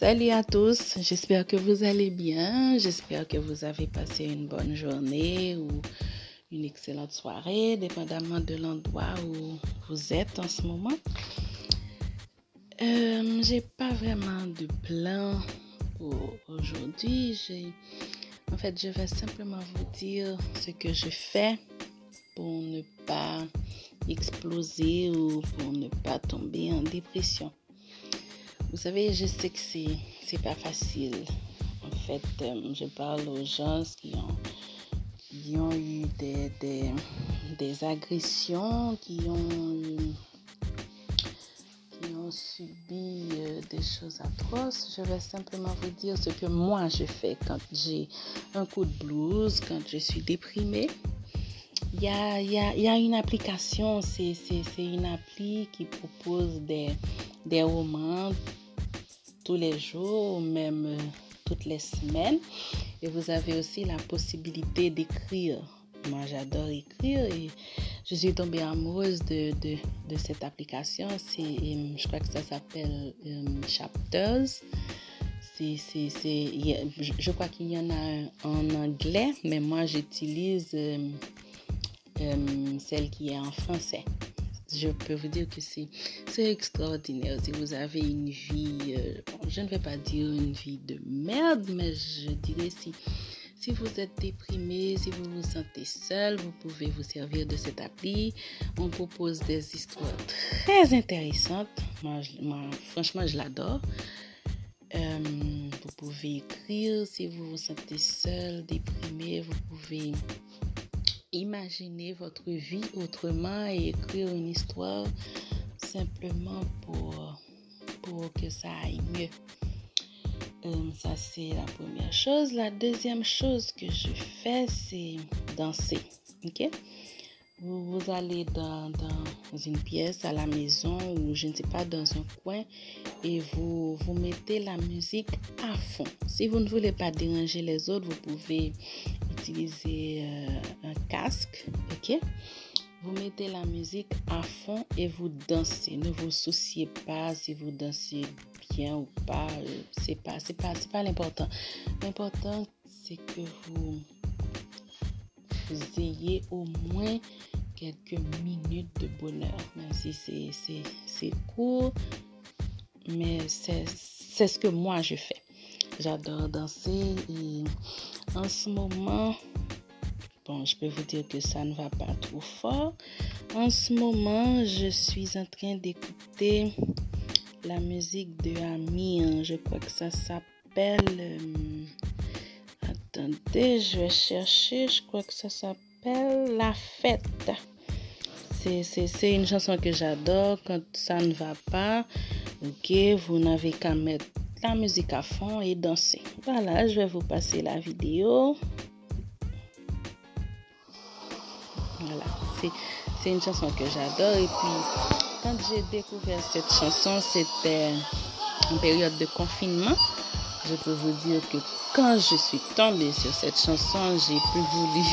Salut à tous, j'espère que vous allez bien, j'espère que vous avez passé une bonne journée ou une excellente soirée, dépendamment de l'endroit où vous êtes en ce moment. Euh, j'ai pas vraiment de plan pour aujourd'hui. En fait, je vais simplement vous dire ce que je fais pour ne pas exploser ou pour ne pas tomber en dépression. Vous savez, je sais que c'est, c'est pas facile. En fait, euh, je parle aux gens qui ont, qui ont eu des, des, des agressions, qui ont, subi euh, des choses atroces. Je vais simplement vous dire ce que moi je fais quand j'ai un coup de blues, quand je suis déprimée. Il y a, y, a, y a, une application, c'est, c'est, c'est une appli qui propose des, des romans tous les jours, même euh, toutes les semaines. Et vous avez aussi la possibilité d'écrire. Moi, j'adore écrire et je suis tombée amoureuse de, cette application. C'est, je crois que ça s'appelle um, Chapters. C'est, je crois qu'il y en a un en anglais, mais moi, j'utilise celle qui est en français je peux vous dire que c'est extraordinaire. Si vous avez une vie, euh, je ne vais pas dire une vie de merde, mais je dirais si, si vous êtes déprimé, si vous vous sentez seul, vous pouvez vous servir de cette appli. On propose des histoires très intéressantes. Franchement, je l'adore. Euh, vous pouvez écrire si vous vous sentez seul, déprimé, vous pouvez imaginer votre vie autrement et écrire une histoire simplement pour, pour que ça aille mieux. Euh, ça, c'est la première chose. La deuxième chose que je fais, c'est danser. OK? Vous, allez dans, dans, une pièce à la maison ou je ne sais pas, dans un coin et vous, vous mettez la musique à fond. Si vous ne voulez pas déranger les autres, vous pouvez utiliser euh, un casque, ok? Vous mettez la musique à fond et vous dansez. Ne vous souciez pas si vous dansez bien ou pas. C'est pas, c'est pas, c'est pas l'important. L'important, c'est que vous ayez au moins quelques minutes de bonheur, même si c'est, court, mais c'est, ce que moi je fais. J'adore danser et en ce moment, bon, je peux vous dire que ça ne va pas trop fort. En ce moment, je suis en train d'écouter la musique de Ami. Je crois que ça s'appelle... Euh, je vais chercher. Je crois que ça s'appelle La Fête. C'est une chanson que j'adore quand ça ne va pas. Ok, vous n'avez qu'à mettre la musique à fond et danser. Voilà, je vais vous passer la vidéo. Voilà, c'est une chanson que j'adore. Et puis, quand j'ai découvert cette chanson, c'était en période de confinement. Je peux vous dire que quand je suis tombée sur cette chanson, j'ai plus voulu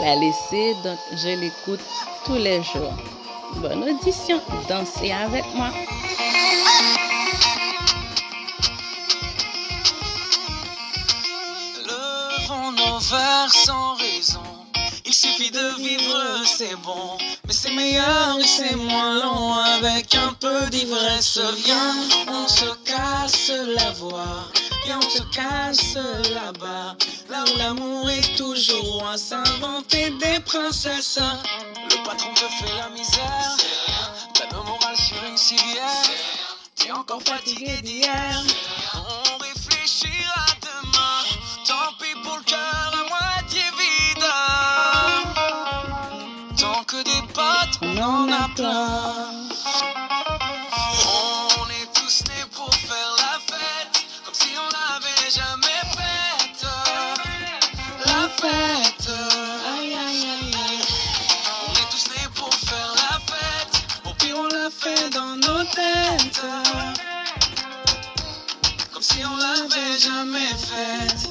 la laisser. Donc, je l'écoute tous les jours. Bonne audition. Dansez avec moi. sans raison. Il suffit de vivre, c'est bon. Mais c'est meilleur et c'est moins long. Avec un peu d'ivresse, viens, on se casse la voix. Et on se casse là-bas. Là où l'amour est toujours à s'inventer des princesses. Le patron te fait la misère. T'as le moral sur une civière. T'es encore fatigué d'hier. On réfléchira Comme si on l'avait jamais faite.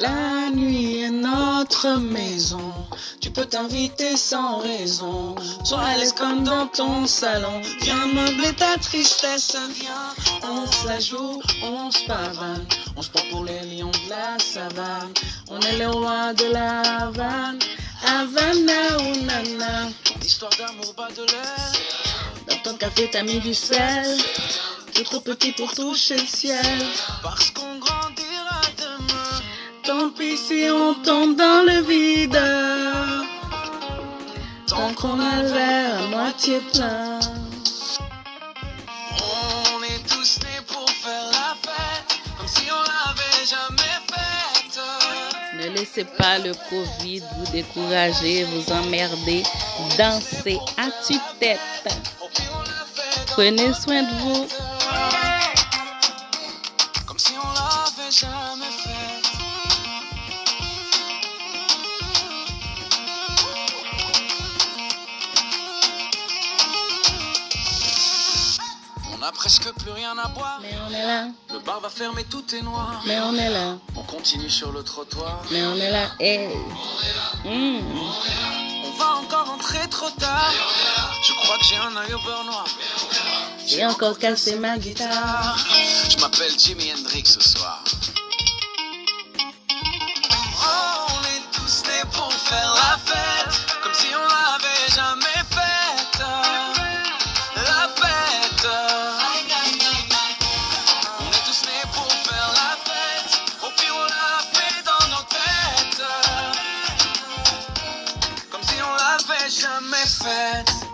La nuit est notre maison. Tu peux t'inviter sans raison. Sois à l'aise comme dans ton salon. Viens meubler ta tristesse, viens. On se la joue, on se pavane. On se prend pour les lions de la savane. On est les rois de la Havane. Havana ou nana. Histoire d'amour bas de l'air. Dans ton café, t'as mis du sel. T'es trop petit pour toucher le ciel. Parce qu'on grandira demain. Tant pis si on tombe dans le vide. Tant qu'on a verre à moitié plein. Ne laissez pas le Covid vous décourager, vous emmerder. Dansez à tue-tête. Prenez soin de vous. A presque plus rien à boire. Mais on est là, Le bar va fermer, tout est noir. mais on est là, On continue sur le trottoir. mais on est là. Hey. Hmm. On va encore rentrer trop tard. Je crois que j'ai un œil au beurre noir. J'ai encore cassé ma guitare. Je m'appelle Jimi Hendrix ce soir. I'm a fan